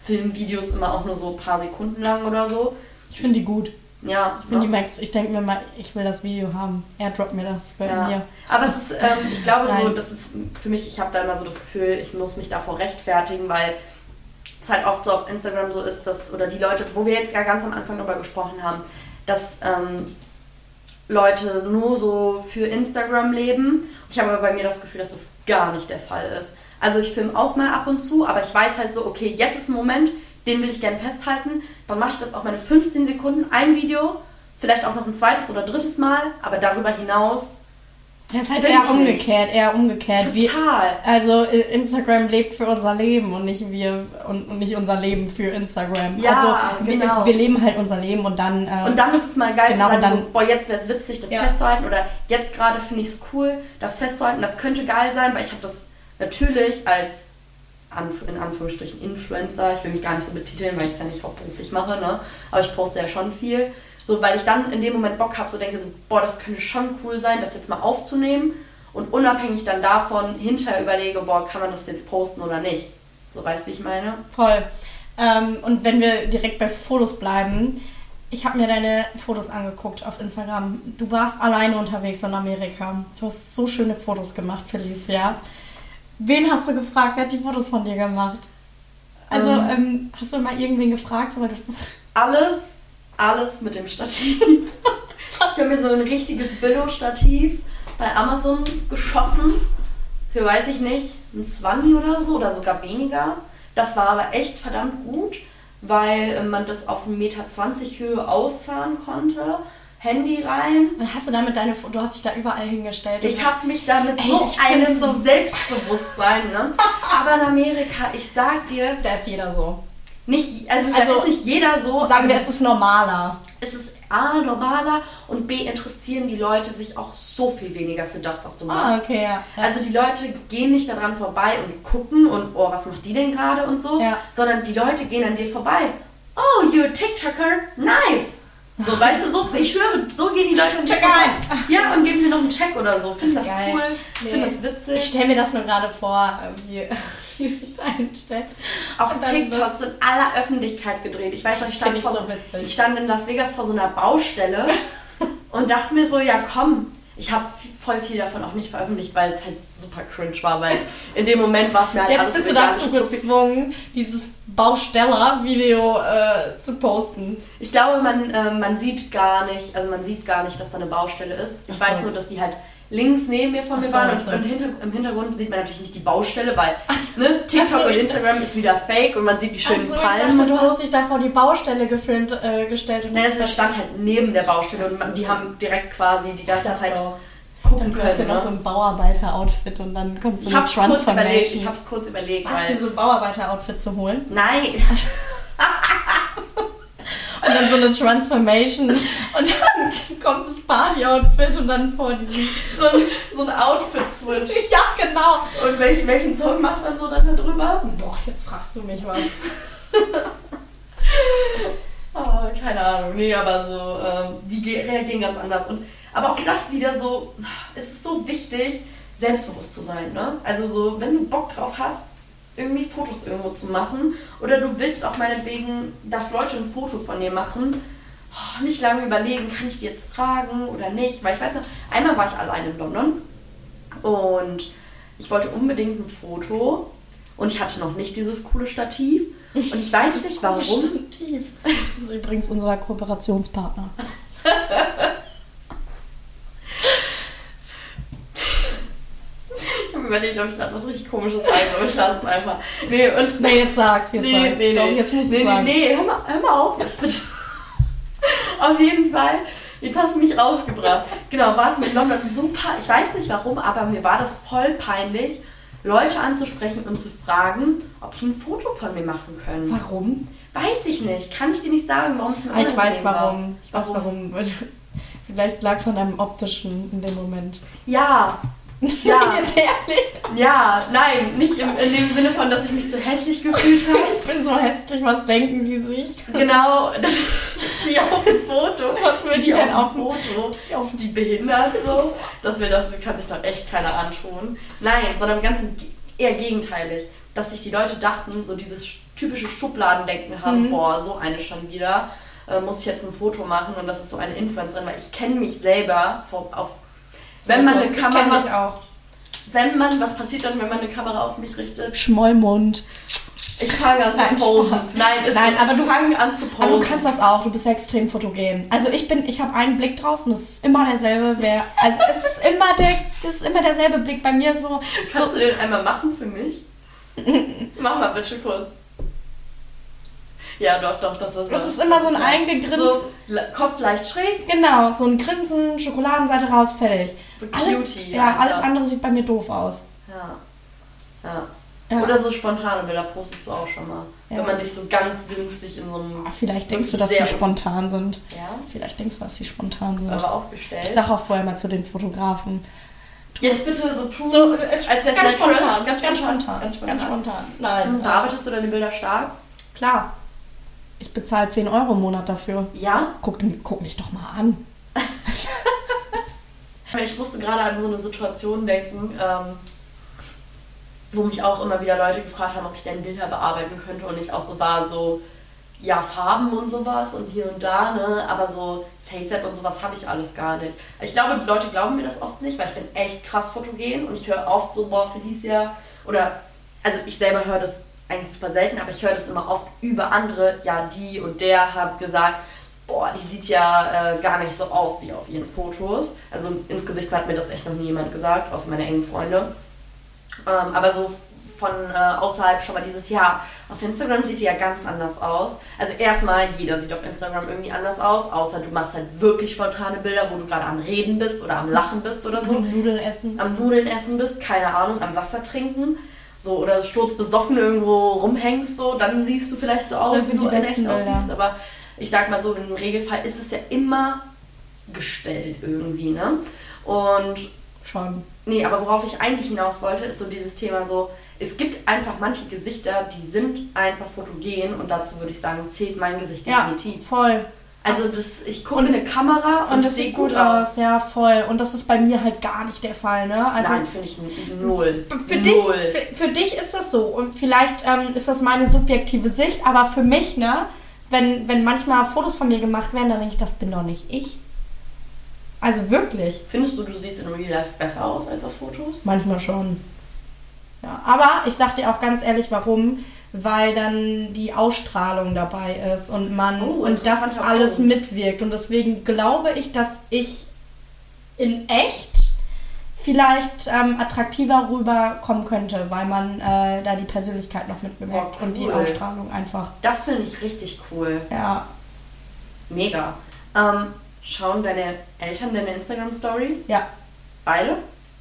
Filmvideos immer auch nur so ein paar Sekunden lang oder so. Ich finde die gut. Ja, Ich finde ne? die Max, ich denke mir mal, ich will das Video haben. Er droppt mir das bei Ja. mir. Aber es ist, ähm, ich glaube so, das ist für mich, ich habe da immer so das Gefühl, ich muss mich davor rechtfertigen, weil es halt oft so auf Instagram so ist, dass, oder die Leute, wo wir jetzt ja ganz am Anfang darüber gesprochen haben, dass ähm, Leute nur so für Instagram leben. Ich habe aber bei mir das Gefühl, dass das gar nicht der Fall ist. Also ich filme auch mal ab und zu, aber ich weiß halt so, okay, jetzt ist ein Moment, den will ich gerne festhalten. Dann mache ich das auf meine 15 Sekunden, ein Video, vielleicht auch noch ein zweites oder drittes Mal, aber darüber hinaus Das ist halt Find eher umgekehrt, eher umgekehrt. Wir- total. also äh, Instagram lebt für unser Leben und nicht wir und, und nicht unser Leben für Instagram. Ja, also wir, genau. wir leben halt unser Leben und dann. Äh, Und dann ist es mal geil Genau, zu sagen, dann- so, boah, jetzt wäre es witzig, das Ja. festzuhalten. Oder jetzt gerade finde ich es cool, das festzuhalten. Das könnte geil sein, weil ich habe das natürlich als in Anführungsstrichen Influencer, ich will mich gar nicht so betiteln, weil ich es ja nicht hauptberuflich mache, ne? aber ich poste ja schon viel. So, weil ich dann in dem Moment Bock habe, so denke so, boah, das könnte schon cool sein, das jetzt mal aufzunehmen und unabhängig dann davon hinterher überlege, boah, kann man das jetzt posten oder nicht. So, weißt du, wie ich meine? Voll. Ähm, und wenn wir direkt bei Fotos bleiben, ich habe mir deine Fotos angeguckt auf Instagram. Du warst alleine unterwegs in Amerika. Du hast so schöne Fotos gemacht, Felicia. Wen hast du gefragt? Wer hat die Fotos von dir gemacht? Also, Ähm. ähm, hast du mal irgendwen gefragt? Weil du, Alles, alles mit dem Stativ. ich habe mir so ein richtiges Billo-Stativ bei Amazon geschossen. Für weiß ich nicht, ein 20 oder so oder sogar weniger. Das war aber echt verdammt gut, weil äh, man das auf 1,20 Meter Höhe ausfahren konnte. Handy rein. dann hast du damit deine du hast dich da überall hingestellt. Ich habe mich da mit Ey, so einem so- Selbstbewusstsein, ne? <laughs> Aber in Amerika, ich sag dir, da ist jeder so. nicht, also, Also, da ist nicht jeder so. Sagen wir, es ist normaler. es ist A, normaler und B, interessieren die Leute sich auch so viel weniger für das, was du Ah, machst. okay, ja. ja. Also die Leute gehen nicht daran vorbei und gucken und, oh, was macht die denn gerade und so, Ja. sondern die Leute gehen an dir vorbei. Oh, you're a TikToker, nice. So, weißt du, so, ich schwöre, so gehen die Leute dir Check ein. Ja, und geben dir noch einen Check oder so. Finden das Geil. cool, Nee. finden das ich witzig. stelle mir das nur gerade vor, äh, wie, <laughs> wie du dich einstellst. Auch Und TikToks in aller Öffentlichkeit gedreht. Ich weiß noch, ich stand, ich vor, so witzig. ich stand in Las Vegas vor so einer Baustelle <laughs> und dachte mir so, ja komm, ich habe voll viel davon auch nicht veröffentlicht, weil es halt super cringe war, weil in dem Moment war es mir halt Jetzt alles bist du dazu gezwungen, dieses Bausteller-Video äh, zu posten. Ich glaube, man, äh, man sieht gar nicht, also man sieht gar nicht, dass da eine Baustelle ist. Ich so. weiß nur, dass die halt links neben mir von mir so, waren und, so. und hinter, im Hintergrund sieht man natürlich nicht die Baustelle, weil ne, TikTok und Instagram ist wieder fake und man sieht die schönen ich Palmen dachte, und du so. hast dich da vor die Baustelle gefilmt, äh, gestellt. Und Ne, hast es stand halt neben der Baustelle und man, die haben direkt quasi die ganze das Zeit so. gucken Dann hast du können. noch so Ne? ein Bauarbeiter-Outfit und dann kommt so Ich eine hab's kurz überlegt, Transformation. ich hab's kurz überlegt, weil... dir so ein Bauarbeiter-Outfit zu holen? Nein, <laughs> Und dann so eine Transformation und dann kommt das Party-Outfit und dann vor diesem... so ein, so ein Outfit-Switch. <laughs> Ja, genau. Und welchen, welchen Song macht man so dann da drüber? Boah, jetzt fragst du mich was. Oh, <laughs> keine Ahnung, nee, aber so, ähm, die reagieren ganz anders. Und, aber auch das wieder so, es ist so wichtig, selbstbewusst zu sein, ne? Also so, wenn du Bock drauf hast, irgendwie Fotos irgendwo zu machen oder du willst auch meinetwegen, dass Leute ein Foto von dir machen, oh, nicht lange überlegen, kann ich die jetzt fragen oder nicht, weil ich weiß noch, einmal war ich allein in London und ich wollte unbedingt ein Foto und ich hatte noch nicht dieses coole Stativ und ich weiß nicht warum. Stativ. Das ist übrigens unser Kooperationspartner. <laughs> Ich habe überlegt, ob ich gerade was richtig komisches sage, aber ich lasse es einfach. Nee, und. Nee, jetzt sag's, jetzt Nee, sag's. nee, Doch, nee. jetzt musst du nee, sagen. nee, nee, hör mal, hör mal auf jetzt bitte. <laughs> Auf jeden Fall, jetzt hast du mich rausgebracht. Genau, war es mit London super. Ich weiß nicht warum, aber mir war das voll peinlich, Leute anzusprechen und zu fragen, ob die ein Foto von mir machen können. Warum? Weiß ich nicht. Kann ich dir nicht sagen, warum es mir Ah, ich weiß unangenehm war. warum. Ich weiß warum. <laughs> Vielleicht lag es an deinem optischen in dem Moment. Ja. Ja. <laughs> Jetzt ehrlich. Ja, nein, nicht im, in dem Sinne von, dass ich mich zu hässlich gefühlt habe. Ich bin so hässlich, was denken die sich? Genau, <laughs> das ist die auf dem Foto. Was will die die denn auf dem Foto? Ist die behindert so? Das, will, das kann sich doch echt keiner antun. Nein, sondern ganz eher gegenteilig. Dass sich die Leute dachten, so dieses typische Schubladendenken haben, Mhm. boah, so eine schon wieder, äh, muss ich jetzt ein Foto machen und das ist so eine Influencerin, weil ich kenne mich selber vor, auf wenn man eine Kamera, wenn man, was passiert dann, wenn man eine Kamera auf mich richtet? Schmollmund. Ich fange an zu Nein, posen. Spaß. Nein, ist Nein, aber ich du- fange an zu posen. Aber du kannst das auch, du bist extrem fotogen. Also ich bin, ich habe einen Blick drauf und es ist immer derselbe. Wer, also es ist immer der, das ist immer derselbe Blick bei mir so. Kannst so du den einmal machen für mich? Mach mal bitte kurz. Ja, doch, doch, das ist Das ist immer so ein eingegrinst. So, Kopf leicht schräg. Genau, so ein Grinsen, Schokoladenseite raus, fertig. So Alles, cutie. ja, alles einfach. andere sieht bei mir doof aus. Ja. ja. Ja. Oder so spontane Bilder postest du auch schon mal. Ja. Wenn man dich so ganz günstig in so einem. Ah, Vielleicht denkst du, dass sie spontan sind. Ja, Vielleicht denkst du, dass sie spontan sind. aber aufgestellt. Ich sag auch vorher mal zu den Fotografen. Jetzt bitte so tun, So, als wäre es ganz spontan, Ganz ganz spontan. spontan, Ganz spontan. ganz spontan. Nein, Bearbeitest du deine Bilder stark? klar. Ich bezahle 10 Euro im Monat dafür. Ja. Guck, guck mich doch mal an. <laughs> Ich musste gerade an so eine Situation denken, ähm, wo mich auch immer wieder Leute gefragt haben, ob ich denn Bilder bearbeiten könnte und ich auch so war, so, ja, Farben und sowas und hier und da, ne, aber so Face-App und sowas habe ich alles gar nicht. Ich glaube, die Leute glauben mir das oft nicht, weil ich bin echt krass fotogen und ich höre oft so, boah, Felicia, oder, also ich selber höre das eigentlich super selten, aber ich höre das immer oft über andere, ja, die und der hat gesagt, boah, die sieht ja äh, gar nicht so aus wie auf ihren Fotos. Also ins Gesicht hat mir das echt noch nie jemand gesagt, außer meine engen Freunde. Ähm, aber so von äh, außerhalb schon mal dieses Jahr. Auf Instagram sieht die ja ganz anders aus. Also erstmal, jeder sieht auf Instagram irgendwie anders aus, außer du machst halt wirklich spontane Bilder, wo du gerade am Reden bist oder am Lachen bist oder so. Nudeln essen. Am Nudeln essen bist, keine Ahnung, am Wasser trinken. So, oder sturzbesoffen irgendwo rumhängst, so, dann siehst du vielleicht so aus, wie du in echt Bilder. aussiehst. Aber ich sag mal so, im Regelfall ist es ja immer gestellt irgendwie, ne? Und Schon. Nee, aber worauf ich eigentlich hinaus wollte, ist so dieses Thema so, es gibt einfach manche Gesichter, die sind einfach fotogen und dazu würde ich sagen, zählt mein Gesicht Ja, definitiv. voll. Also das, ich gucke in eine Kamera und, Und das sieht gut aus, ja, voll. Und das ist bei mir halt gar nicht der Fall, ne? Also Nein, finde ich null. für dich, null. für, für dich ist das so. Und vielleicht ähm, ist das meine subjektive Sicht, aber für mich, ne, wenn, wenn manchmal Fotos von mir gemacht werden, dann denke ich, das bin doch nicht ich. Also wirklich. Findest du, du siehst in Real Life besser aus als auf Fotos? Manchmal schon. Ja, aber ich sag dir auch ganz ehrlich, warum. Weil dann die Ausstrahlung dabei ist und man Oh, und das alles Punkt. mitwirkt. Und deswegen glaube ich, dass ich in echt vielleicht ähm, attraktiver rüberkommen könnte, weil man äh, da die Persönlichkeit noch mitbewirkt Oh, und die cool. Ausstrahlung einfach. Das finde ich richtig cool. Ja. Mega. Ähm, schauen deine Eltern deine Instagram-Stories? Ja. Beide?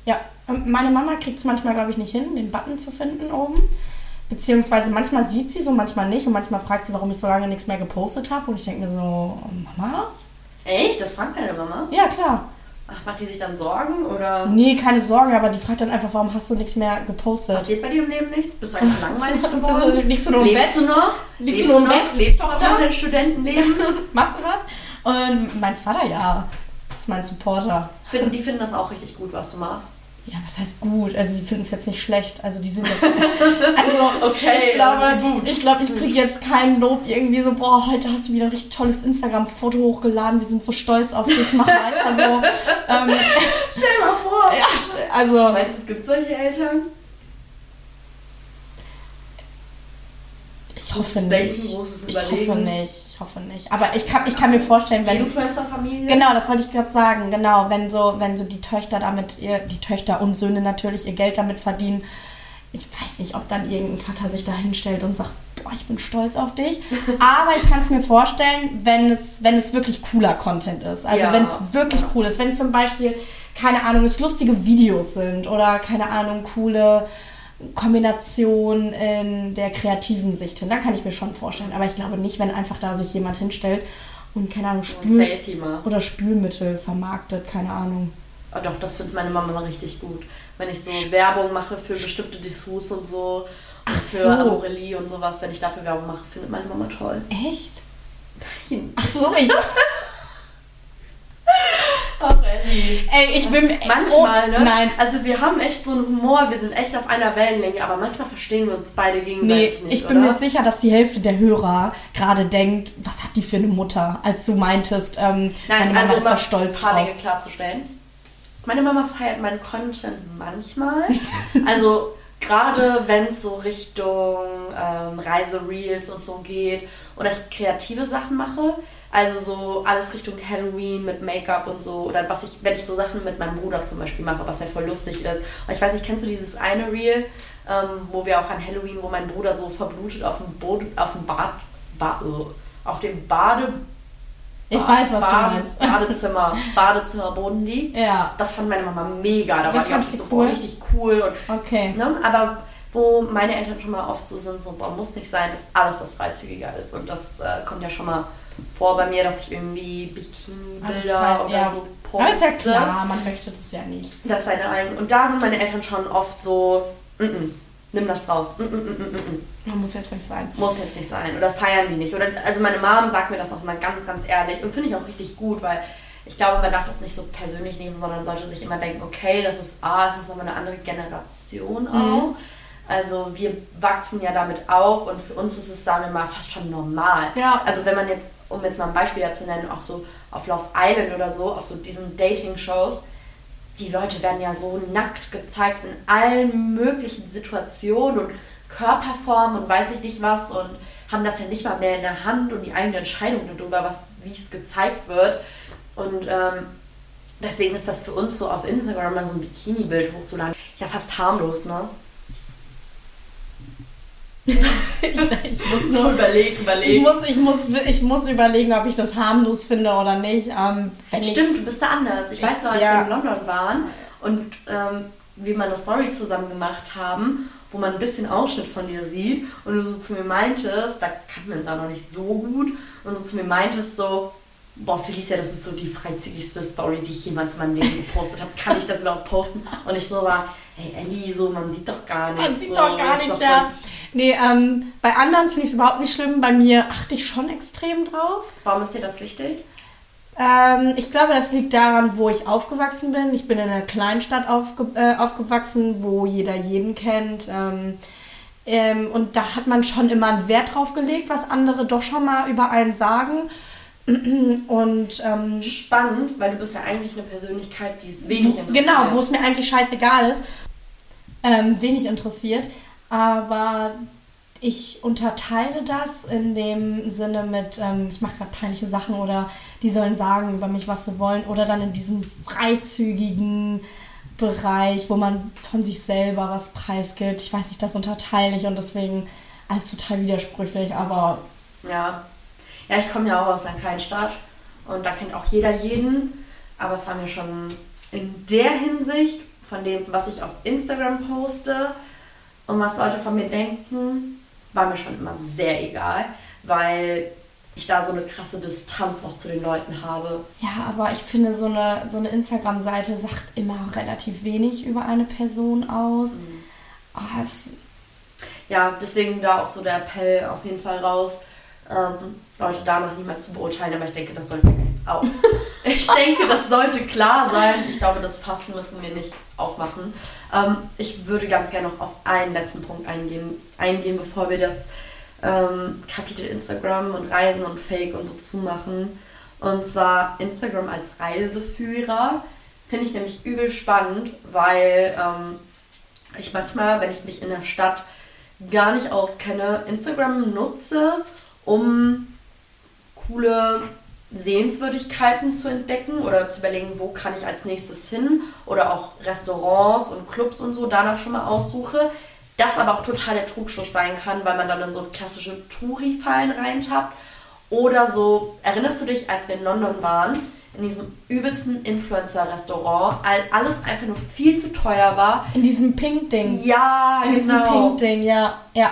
Ja, ähm, meine Mama kriegt es manchmal, glaube ich, nicht hin, den Button zu finden oben. Beziehungsweise manchmal sieht sie so, manchmal nicht. Und manchmal fragt sie, warum ich so lange nichts mehr gepostet habe. Und ich denke mir so, Mama? Echt? Das fragt deine Mama? Ja, klar. Ach, macht die sich dann Sorgen oder Nee, keine Sorge, aber die fragt dann einfach, warum hast du nichts mehr gepostet? passiert bei dir im Leben nichts? Bist du einfach <laughs> langweilig geworden? du- liegst du nur im Lebst Bett? du noch? Liegst du nur im noch? Bett? Lebst du noch dein Studentenleben? <laughs> Machst du was? Und mein Vater, ja, ist mein Supporter. Finden, die finden das auch richtig gut, was du machst. Ja, was heißt gut? Also die finden es jetzt nicht schlecht. Also die sind jetzt. <laughs> Also Okay, ich glaube, gut. ich, glaube, ich kriege jetzt kein Lob irgendwie so, boah, heute hast du wieder ein richtig tolles Instagram-Foto hochgeladen, wir sind so stolz auf dich, mach weiter so. <laughs> ähm, Stell mal vor. <laughs> ja, also. Meinst du, es gibt solche Eltern? Ich hoffe Denken, nicht. großes Ich hoffe nicht. Ich hoffe nicht. Aber ich kann, ich kann mir vorstellen, Die wenn. Influencer-Familie? Genau, das wollte ich gerade sagen. Genau, wenn so, wenn so die Töchter damit, ihr, die Töchter und Söhne natürlich ihr Geld damit verdienen. Ich weiß nicht, ob dann irgendein Vater sich da hinstellt und sagt, boah, ich bin stolz auf dich. <laughs> Aber ich kann es mir vorstellen, wenn es, wenn es wirklich cooler Content ist. Also Ja. wenn es wirklich cool ist. Wenn zum Beispiel, keine Ahnung, es lustige Videos sind oder keine Ahnung, coole Kombination in der kreativen Sicht hin. Dann kann ich mir schon vorstellen. Aber ich glaube nicht, wenn einfach da sich jemand hinstellt und, keine Ahnung, Spül oder Spülmittel vermarktet, keine Ahnung. Oh, doch, das findet meine Mama mal richtig gut. Wenn ich so Werbung mache für bestimmte Dessous und so. Und Ach für so. Amorelie und sowas, wenn ich dafür Werbung mache, findet meine Mama toll. Echt? Nein. Ach so, ich, <laughs> Ey, ich bin... Manchmal, oh, ne? Nein, Also wir haben echt so einen Humor, wir sind echt auf einer Wellenlänge, aber manchmal verstehen wir uns beide nee, gegenseitig nicht, ich bin oder? mir sicher, dass die Hälfte der Hörer gerade denkt, was hat die für eine Mutter, als du meintest, ähm, meine Nein, Mama also ist da stolz drauf. Dinge klarzustellen. Meine Mama feiert meinen Content manchmal. also gerade wenn es so Richtung ähm, Reisereels und so geht oder ich kreative Sachen mache. Also so alles Richtung Halloween mit Make-up und so. Oder was ich, wenn ich so Sachen mit meinem Bruder zum Beispiel mache, was ja voll lustig ist. Und ich weiß nicht, kennst du dieses eine Reel, ähm, wo wir auch an Halloween, wo mein Bruder so verblutet auf dem Boden, auf dem Bad, ba, äh, auf dem Bade, ich weiß, was Bade, du meinst. <laughs> Badezimmer, Badezimmerboden liegt. Ja. Das fand meine Mama mega. Da Das war die so cool? richtig cool. Und, Okay. ne? Aber wo meine Eltern schon mal oft so sind, so, boah, muss nicht sein, ist alles, was freizügiger ist. Und das äh, kommt ja schon mal vor bei mir, dass ich irgendwie Bikini-Bilder frei- oder ja. so Aber ist ja poste. klar, man möchte das ja nicht. Das sei ein. Und da sind meine Eltern schon oft so, mm -mm, nimm das raus. Mm -mm, mm -mm. Man muss jetzt nicht sein. Muss jetzt nicht sein. Oder feiern die nicht. Oder, also meine Mom sagt mir das auch mal ganz, ganz ehrlich. Und finde ich auch richtig gut, weil ich glaube, man darf das nicht so persönlich nehmen, sondern sollte sich immer denken, okay, das ist A, es ist nochmal eine andere Generation auch. Also wir wachsen ja damit auf und für uns ist es, sagen wir mal, fast schon normal. Ja. Also wenn man jetzt, um jetzt mal ein Beispiel dazu nennen, auch so auf Love Island oder so, auf so diesen Dating-Shows, die Leute werden ja so nackt gezeigt in allen möglichen Situationen und Körperformen und weiß ich nicht was und haben das ja nicht mal mehr in der Hand und die eigene Entscheidung darüber, was, wie es gezeigt wird. Und ähm, deswegen ist das für uns so auf Instagram mal so ein Bikini-Bild hochzuladen. Ja, fast harmlos, ne? Ich muss nur überleg, Ich überleg. muss, ich, muss, ich muss überlegen, ob ich das harmlos finde oder nicht. Ähm, Stimmt, du bist da anders. Ich weiß noch, als Ja. wir in London waren und ähm, wir mal eine Story zusammen gemacht haben, wo man ein bisschen Ausschnitt von dir sieht und du so zu mir meintest, da kannten wir uns auch noch nicht so gut, und so zu mir meintest so, boah Felicia, das ist so die freizügigste Story, die ich jemals in meinem Leben gepostet habe. Kann ich das überhaupt posten? Und ich so war, hey Ellie, so man sieht doch gar nichts. Man sieht so, doch gar nichts, ja. Nee, ähm, bei anderen finde ich es überhaupt nicht schlimm. Bei mir achte ich schon extrem drauf. Warum ist dir das wichtig? Ähm, ich glaube, das liegt daran, wo ich aufgewachsen bin. Ich bin in einer Kleinstadt aufge äh, aufgewachsen, wo jeder jeden kennt. Ähm, ähm, und da hat man schon immer einen Wert drauf gelegt, was andere doch schon mal über einen sagen. <clears throat> Und ähm, Spannend, weil du bist ja eigentlich eine Persönlichkeit, die ist wenig interessiert. Genau, wo es mir eigentlich scheißegal ist, ähm, wenig interessiert. Aber ich unterteile das in dem Sinne mit, ähm, ich mache gerade peinliche Sachen oder die sollen sagen über mich, was sie wollen. Oder dann in diesem freizügigen Bereich, wo man von sich selber was preisgibt. Ich weiß nicht, das unterteile ich und deswegen alles total widersprüchlich, aber Ja. Ja, ich komme ja auch aus einer kleinen Stadt und da kennt auch jeder jeden. Aber es war mir schon in der Hinsicht, von dem, was ich auf Instagram poste und was Leute von mir denken, war mir schon immer sehr egal, weil ich da so eine krasse Distanz noch zu den Leuten habe. ja, aber ich finde, so eine, so eine Instagram-Seite sagt immer relativ wenig über eine Person aus. Ah, es, Ja, deswegen da auch so der Appell auf jeden Fall raus, ähm, Leute danach niemals zu beurteilen, aber ich denke, das sollte auch. <laughs> ich denke, das sollte klar sein. Ich glaube, das Fass müssen wir nicht aufmachen. Ähm, ich würde ganz gerne noch auf einen letzten Punkt eingehen, eingehen bevor wir das ähm, Kapitel Instagram und Reisen und Fake und so zumachen. Und zwar Instagram als Reiseführer. Finde ich nämlich übel spannend, weil ähm, ich manchmal, wenn ich mich in der Stadt gar nicht auskenne, Instagram nutze, um coole Sehenswürdigkeiten zu entdecken oder zu überlegen, wo kann ich als nächstes hin oder auch Restaurants und Clubs und so danach schon mal aussuche. Das aber auch total der Trugschuss sein kann, weil man dann in so klassische Touri-Fallen reintappt. Oder so, erinnerst du dich, als wir in London waren, in diesem übelsten Influencer-Restaurant, all- alles einfach nur viel zu teuer war. in diesem Pink-Ding. Ja, in diesem genau. Pink-Ding, ja. Ja.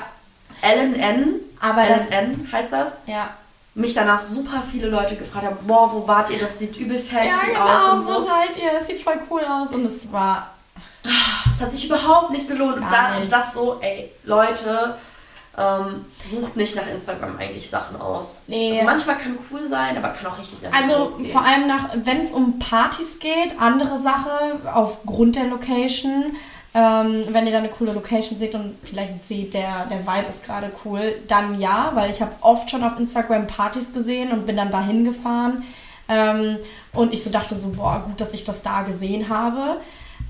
LNN, Aber LSN heißt das. ja. Mich danach super viele Leute gefragt haben, boah, wo wart ihr? Das sieht übel fancy Ja, genau, aus und wo so. seid ihr? Es sieht voll cool aus und es war. Das hat sich überhaupt nicht gelohnt. Und Gar da, nicht. das so, ey, Leute, ähm, sucht nicht nach Instagram eigentlich Sachen aus. Nee. Also manchmal kann cool sein, aber kann auch richtig nach Also vor allem nach, wenn es um Partys geht, andere Sache, aufgrund der Location. Ähm, wenn ihr da eine coole Location seht und vielleicht seht, der, der Vibe ist gerade cool, dann ja, weil ich habe oft schon auf Instagram Partys gesehen und bin dann dahin gefahren. Ähm, und ich so dachte so, boah, gut, dass ich das da gesehen habe.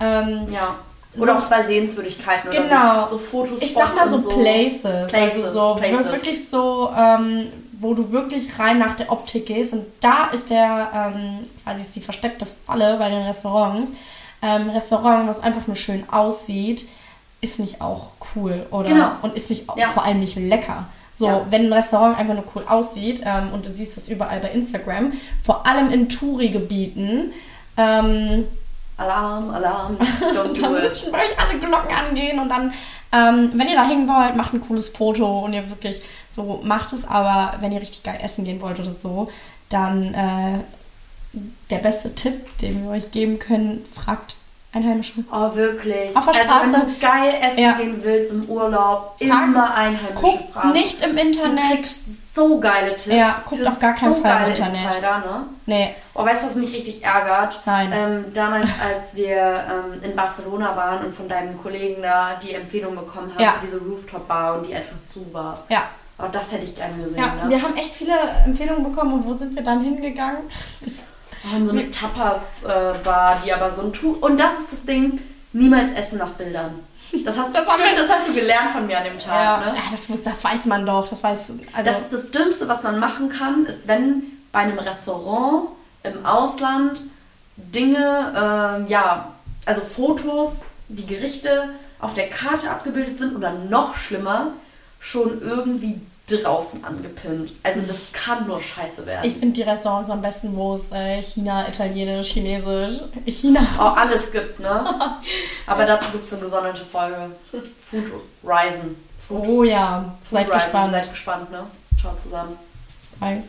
Ähm, Ja. Oder So- auch bei Sehenswürdigkeiten Genau. oder so, so Fotos. ich sag mal so, Places, Places, also so Places. wirklich so, ähm, wo du wirklich rein nach der Optik gehst. Und da ist der, ähm, quasi ist die versteckte Falle bei den Restaurants. Ähm, Restaurant, was einfach nur schön aussieht, ist nicht auch cool oder Genau. und ist nicht Ja. vor allem nicht lecker. So, Ja. wenn ein Restaurant einfach nur cool aussieht ähm, und du siehst das überall bei Instagram, vor allem in Touri-Gebieten, ähm, Alarm, Alarm, <laughs> don't do it. müssen bei euch alle Glocken angehen und dann, ähm, wenn ihr da hängen wollt, macht ein cooles Foto und ihr wirklich so macht es, aber wenn ihr richtig geil essen gehen wollt oder so, dann äh, der beste Tipp, den wir euch geben können, fragt Einheimische. Oh, wirklich. Auf der Also, wenn Straße. du geil essen Ja. gehen willst im Urlaub, Frag- immer Einheimische Guckt fragen. nicht im Du Internet. kriegst so geile Tipps. Ja, guckt auf gar keinen so Fall im Internet. Insider, ne? Nee, Oh, weißt du, was mich richtig ärgert? Nein. Ähm, damals, <laughs> als wir ähm, in Barcelona waren und von deinem Kollegen da die Empfehlung bekommen haben Ja. für diese Rooftop-Bar und die einfach zu war. ja. Oh, das hätte ich gerne gesehen, Ja, ne? wir haben echt viele Empfehlungen bekommen und wo sind wir dann hingegangen? Haben so eine Tapas-Bar, die aber so ein Tuch. Und das ist das Ding: niemals essen nach Bildern. Das hast, <laughs> Das stimmt, das hast du gelernt von mir an dem Tag, ja, ne? ja das, das weiß man doch. Das weiß, also, Das ist das Dümmste, was man machen kann, ist, wenn bei einem Restaurant im Ausland Dinge, ähm, ja, also Fotos, die Gerichte auf der Karte abgebildet sind oder noch schlimmer, schon irgendwie draußen angepinnt. Also das kann nur scheiße werden. ich finde die Restaurants am besten, wo es äh, China, Italienisch, Chinesisch, China. auch alles gibt, ne? <laughs> Aber dazu gibt es eine gesonderte Folge. Food Risen. Food, Oh ja, Food seid Risen. gespannt. Seid gespannt, ne? Schaut zusammen. Bye.